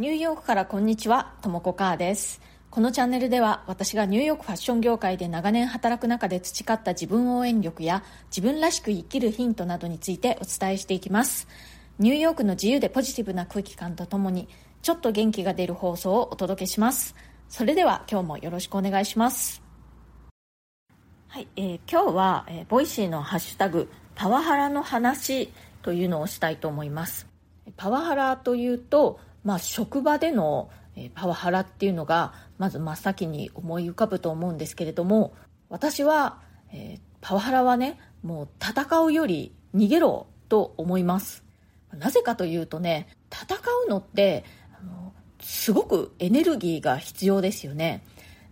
ニューヨークからこんにちは、ともこかーです。このチャンネルでは私がニューヨークファッション業界で長年働く中で培った自分応援力や自分らしく生きるヒントなどについてお伝えしていきます。ニューヨークの自由でポジティブな空気感とともにちょっと元気が出る放送をお届けします。それでは今日もよろしくお願いします。はい、えー今日は、えー Voicy のハッシュタグパワハラの話というのをしたいと思います。パワハラというと、まあ、職場でのパワハラっていうのがまず真っ先に思い浮かぶと思うんですけれども私は、えーパワハラはねもう戦うより逃げろと思います。なぜかというとね戦うのってあのすごくエネルギーが必要ですよね。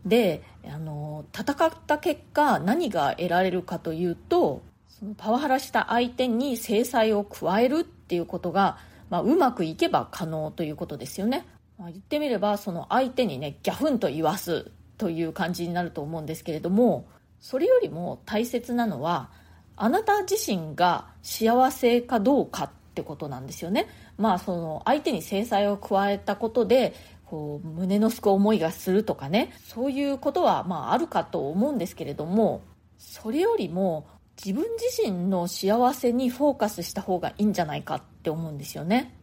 であの戦った結果何が得られるかというとそのパワハラした相手に制裁を加えるっていうことが、まあ、うまくいけば可能ということですよね、まあ言ってみればその相手にねギャフンと言わすという感じになると思うんですけれどもそれよりも大切なのはあなた自身が幸せかどうかってことなんですよね。まあその相手に制裁を加えたことでこう胸のすく思いがするとかね。そういうことはまああるかと思うんですけれどもそれよりも自分自身の幸せにフォーカスした方がいいんじゃないかっって思うんですよね。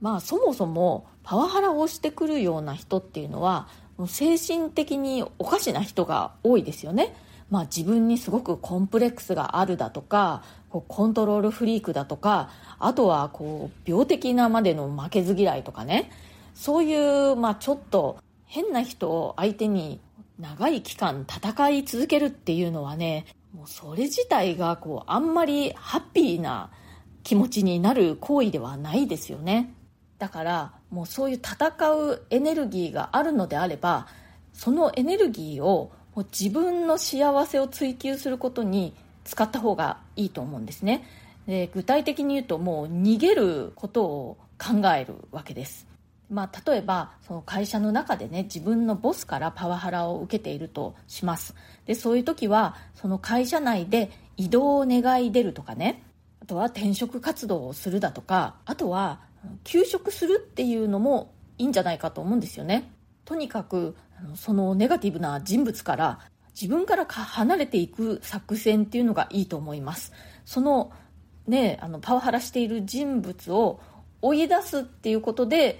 まあそもそもパワハラをしてくるような人っていうのはもう精神的におかしな人が多いですよね。まあ自分にすごくコンプレックスがあるだとかこうコントロールフリークだとかあとはこう病的なまでの負けず嫌いとかね。そういう、まあ、ちょっと変な人を相手に長い期間戦い続けるっていうのはねもうそれ自体がこうあんまりハッピーな気持ちになる行為ではないですよね。だからもうそういう戦うエネルギーがあるのであればそのエネルギーをもう自分の幸せを追求することに使った方がいいと思うんですね。で具体的に言うともう逃げることを考えるわけです。まあ、例えばその会社の中でね自分のボスからパワハラを受けているとします。でそういう時はその会社内で移動を願い出るとかねとは転職活動をするだとかあとは休職するっていうのもいいんじゃないかと思うんですよね。とにかくそのネガティブな人物から自分から離れていく作戦っていうのがいいと思います。そのねあのパワハラしている人物を追い出すっていうことで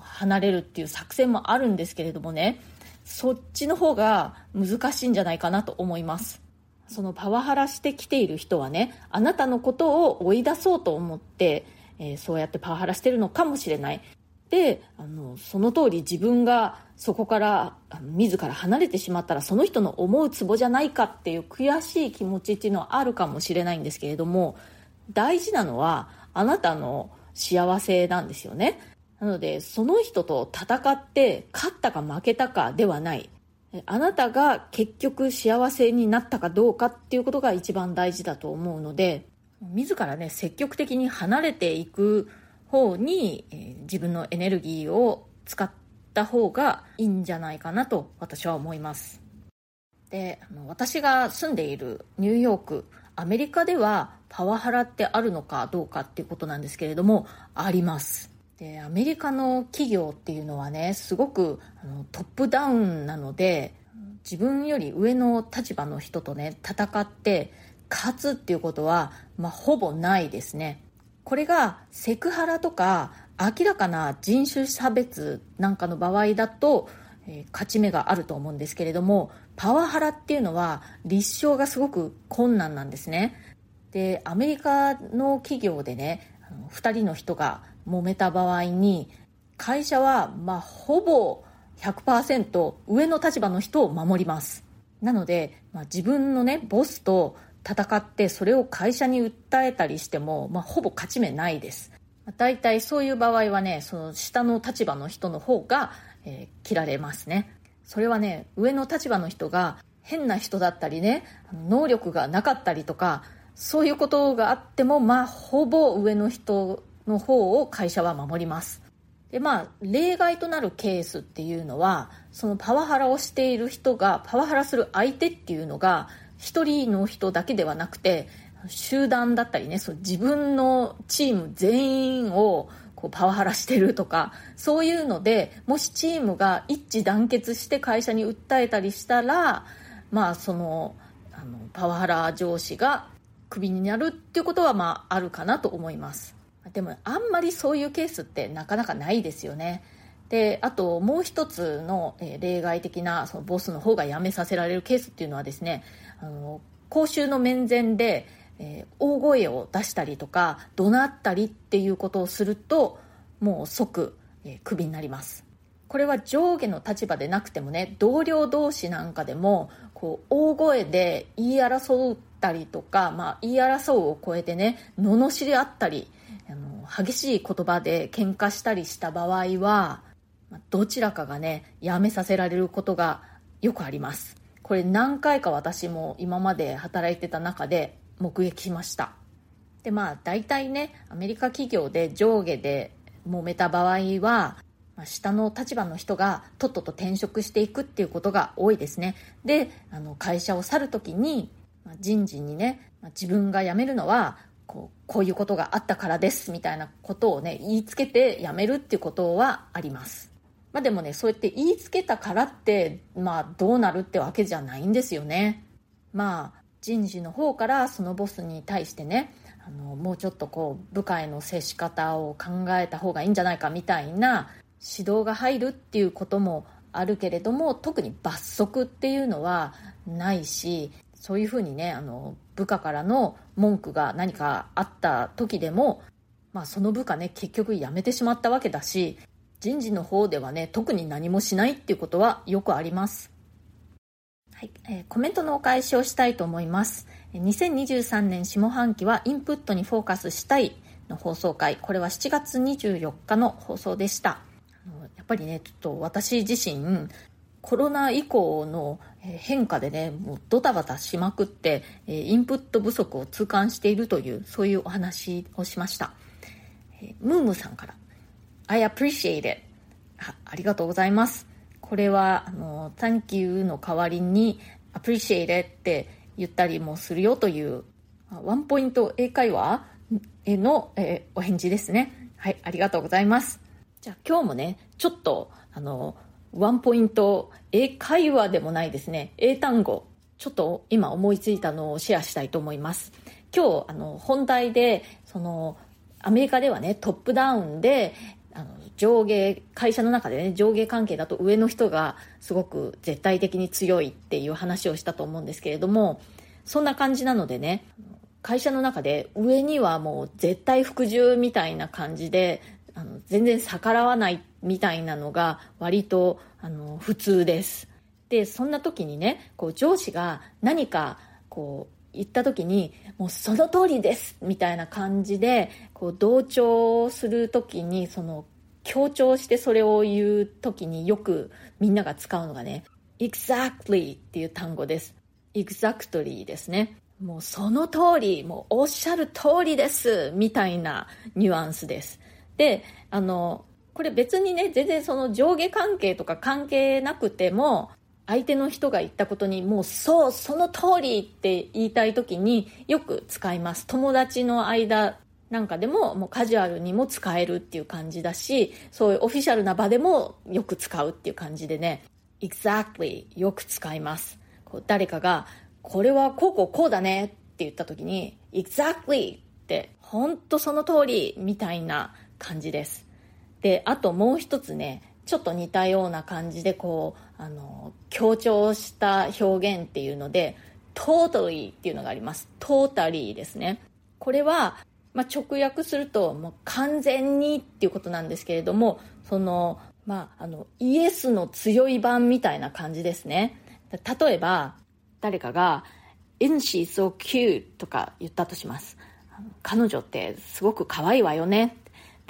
離れるっていう作戦もあるんですけれどもねそっちの方が難しいんじゃないかなと思います。そのパワハラしてきている人はねあなたのことを追い出そうと思って、えーそうやってパワハラしてるのかもしれない。であのその通り自分がそこから自ら離れてしまったらその人の思うツボじゃないかっていう悔しい気持ちっていうのはあるかもしれないんですけれども大事なのはあなたの幸せなんですよね。なのでその人と戦って勝ったか負けたかではない。あなたが結局幸せになったかどうかっていうことが一番大事だと思うので自らね積極的に離れていく方に、えー自分のエネルギーを使った方がいいんじゃないかなと私は思います。で私が住んでいるニューヨークアメリカではパワハラってあるのかどうかっていうことなんですけれどもあります。でアメリカの企業っていうのはねすごくあのトップダウンなので自分より上の立場の人とね戦って勝つっていうことは、まあ、ほぼないですね。これがセクハラとか明らかな人種差別なんかの場合だと、えー勝ち目があると思うんですけれどもパワハラっていうのは立証がすごく困難なんですね。でアメリカの企業でね2人の人が揉めた場合に会社はまあほぼ100%上の立場の人を守ります。なので、まあ、自分のねボスと戦ってそれを会社に訴えたりしても、まあ、ほぼ勝ち目ないです。大体そういう場合はねその下の立場の人の方が、えー切られますね。それはね上の立場の人が変な人だったりね能力がなかったりとかそういうことがあってもまあほぼ上の人の方を会社は守ります。でまあ例外となるケースっていうのはそのパワハラをしている人がパワハラする相手っていうのが一人の人だけではなくて集団だったりねそう自分のチーム全員をこうパワハラしてるとかそういうのでもしチームが一致団結して会社に訴えたりしたらまあそのあのパワハラ上司がクビになるっていうことはまああるかなと思います。でもあんまりそういうケースってなかなかないですよね。であともう一つの、え例外的なそのボスの方が辞めさせられるケースっていうのはですねあの公衆の面前で、えー、大声を出したりとか怒鳴ったりっていうことをするともう即、えー、クビになります。これは上下の立場でなくてもね同僚同士なんかでもこう大声で言い争ったりとか、まあ、言い争うを超えてね罵り合ったり激しい言葉で喧嘩したりした場合はどちらかがねやめさせられることがよくあります。これ何回か私も今まで働いてた中で目撃しました。でまあ大体ねアメリカ企業で上下で揉めた場合は、ま、下の立場の人がとっとと転職していくっていうことが多いですね。であの会社を去る時に、ま、人事にね、ま、自分が辞めるのはこうこういうことがあったからですみたいなことをね言いつけて辞めるっていうことはありますまあでもね、そうやって言いつけたからって、まあどうなるってわけじゃないんですよね。まあ人事の方からそのボスに対してね、あのもうちょっとこう部下への接し方を考えた方がいいんじゃないかみたいな指導が入るっていうこともあるけれども特に罰則っていうのはないしそういうふうにねあの部下からの文句が何かあった時でも、まあ、その部下ね結局辞めてしまったわけだし人事の方ではね、特に何もしないっていうことはよくあります。はい、えー、コメントのお返しをしたいと思います。2023年下半期はインプットにフォーカスしたいの放送回、これは7月24日の放送でした。やっぱりね、ちょっと私自身、コロナ以降の変化でね、もうドタバタしまくって、インプット不足を痛感しているという、そういうお話をしました。ムームさんから。I appreciate it. あありがとうございます。これはあの Thank you の代わりに appreciate it って言ったりもするよというワンポイント英会話への、え、お返事ですね。はいありがとうございます。じゃあ今日もねちょっとあのワンポイント英会話でもないですね。英単語。ちょっと今思いついたのをシェアしたいと思います。今日あの本題でそのアメリカではねトップダウンであの上下会社の中でね上下関係だと上の人がすごく絶対的に強いっていう話をしたと思うんですけれどもそんな感じなのでね会社の中で上にはもう絶対服従みたいな感じであの全然逆らわないみたいなのが割とあの普通です。でそんな時にねこう上司が何かこう言った時にもうその通りですみたいな感じでこう同調する時にその強調してそれを言う時によくみんなが使うのがね exactly っていう単語です。exactly ですね。もうその通りもうおっしゃる通りですみたいなニュアンスです。であのこれ別にね全然その上下関係とか関係なくても相手の人が言ったことにもうそうその通りって言いたい時によく使います。友達の間なんかでももうカジュアルにも使えるっていう感じだしそういうオフィシャルな場でもよく使うっていう感じでね exactly よく使います。こう誰かがこれはこうこうこうだねって言った時に exactly って本当その通りみたいな感じです。であともう一つねちょっと似たような感じでこうあの強調した表現っていうので totally っていうのがあります。totally ですね。これは、まあ、直訳するともう完全にっていうことなんですけれどもそのまああのイエスの強い版みたいな感じですね。例えば誰かが Isn't she so cute? とか言ったとします。彼女ってすごく可愛いわよね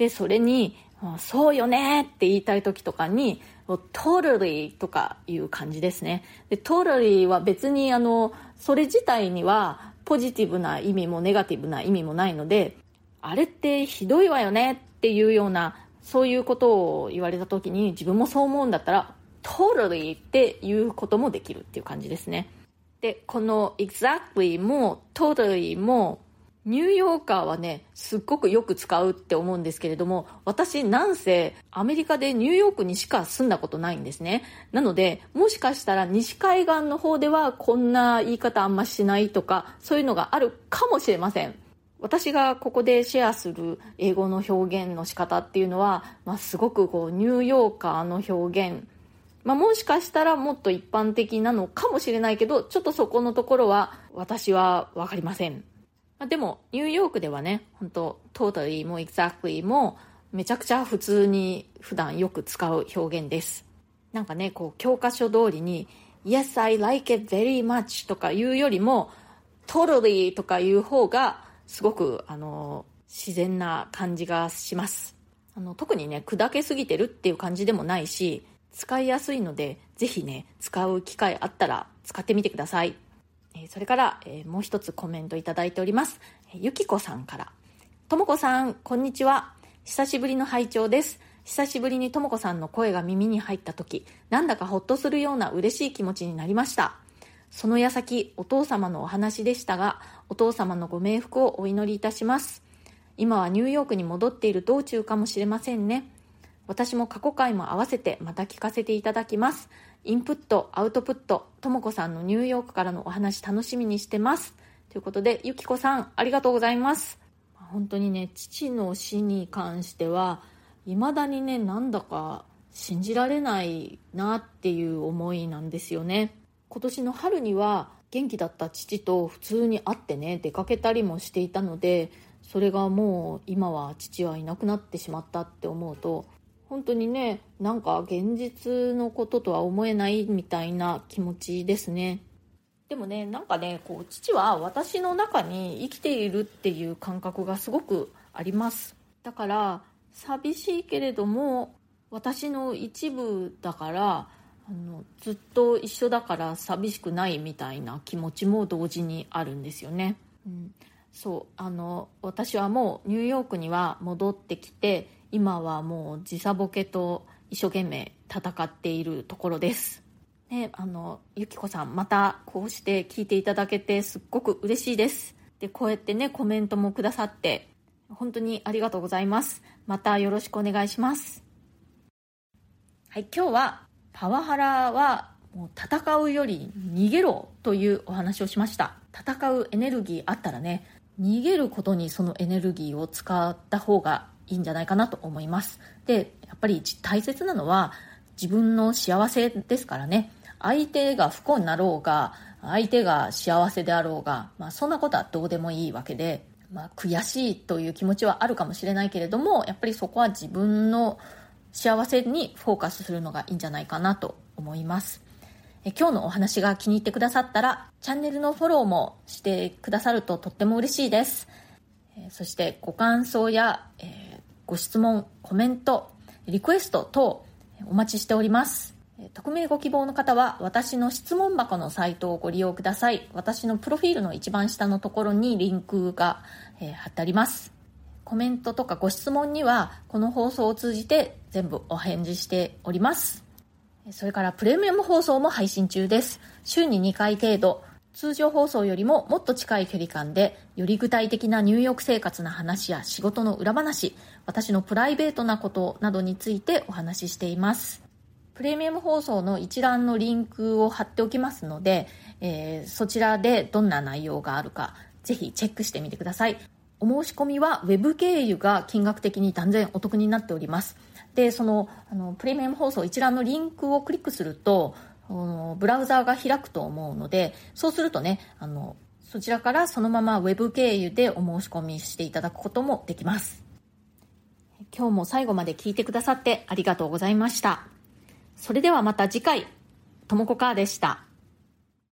でそれにそうよねって言いたい時とかに totally とかいう感じですね。で totally は別にあのそれ自体にはポジティブな意味もネガティブな意味もないのであれってひどいわよねっていうようなそういうことを言われた時に自分もそう思うんだったら totally っていうこともできるっていう感じですね。でこの exactly も totally もニューヨーカーはね、すっごくよく使うって思うんですけれども、私なんせアメリカでニューヨークにしか住んだことないんですね。なので、もしかしたら西海岸の方ではこんな言い方あんましないとか、そういうのがあるかもしれません。私がここでシェアする英語の表現の仕方っていうのは、まあ、すごくこうニューヨーカーの表現、まあ、もしかしたらもっと一般的なのかもしれないけどちょっとそこのところは私は分かりません、まあ、でもニューヨークではね本当 totally も exactly もめちゃくちゃ普通に普段よく使う表現です。なんかねこう教科書通りに Yes, I like it very much とか言うよりも totally とか言う方がすごくあの自然な感じがします。あの特にね砕けすぎてるっていう感じでもないし使いやすいのでぜひね使う機会あったら使ってみてください、えそれから、えもう一つコメントいただいております、えゆきこさんから。ともこさんこんにちは。久しぶりの拝聴です。久しぶりにともこさんの声が耳に入った時なんだかほっとするような嬉しい気持ちになりました。その矢先お父様のお話でしたがお父様のご冥福をお祈りいたします。今はニューヨークに戻っている道中かもしれませんね。私も過去回も合わせてまた聞かせていただきます。インプットアウトプットともこさんのニューヨークからのお話楽しみにしてます。ということでゆきこさんありがとうございます。本当にね父の死に関しては未だにねなんだか信じられないなっていう思いなんですよね。今年の春には元気だった父と普通に会ってね出かけたりもしていたのでそれがもう今は父はいなくなってしまったって思うと本当にねなんか現実のこととは思えないみたいな気持ちですね。でもねなんかねこう父は私の中に生きているっていう感覚がすごくあります。だから寂しいけれども私の一部だからあのずっと一緒だから寂しくないみたいな気持ちも同時にあるんですよね、うん、そうあの私はもうニューヨークには戻ってきて今はもう時差ボケと一生懸命戦っているところです。ねあのゆきこさんまたこうして聞いていただけてすっごく嬉しいです。でこうやってねコメントもくださって本当にありがとうございます。またよろしくお願いします。はい今日はパワハラはもう戦うより逃げろというお話をしました。戦うエネルギーあったらね逃げることにそのエネルギーを使った方がいいんじゃないかなと思います。でやっぱり大切なのは自分の幸せですからね。相手が不幸になろうが相手が幸せであろうが、まあ、そんなことはどうでもいいわけで、まあ、悔しいという気持ちはあるかもしれないけれどもやっぱりそこは自分の幸せにフォーカスするのがいいんじゃないかなと思います。え今日のお話が気に入ってくださったらチャンネルのフォローもしてくださるととっても嬉しいです。えそしてご感想や、えー、ご質問コメントリクエスト等お待ちしております。匿名ご希望の方は私の質問箱のサイトをご利用ください。私のプロフィールの一番下のところにリンクが、えー、貼ってあります。コメントとかご質問にはこの放送を通じて全部お返事しております。それからプレミアム放送も配信中です。週に2回程度。通常放送よりももっと近い距離感でより具体的な入浴生活の話や仕事の裏話私のプライベートなことなどについてお話ししています。プレミアム放送の一覧のリンクを貼っておきますので、えー、そちらでどんな内容があるかぜひチェックしてみてください。お申し込みは Web 経由が金額的に断然お得になっております。で、その、あの、プレミアム放送一覧のリンクをクリックすると、ブラウザーが開くと思うので、そうするとね、あの、そちらからそのまま Web 経由でお申し込みしていただくこともできます。今日も最後まで聞いてくださってありがとうございました。それではまた次回、ともこかーでした。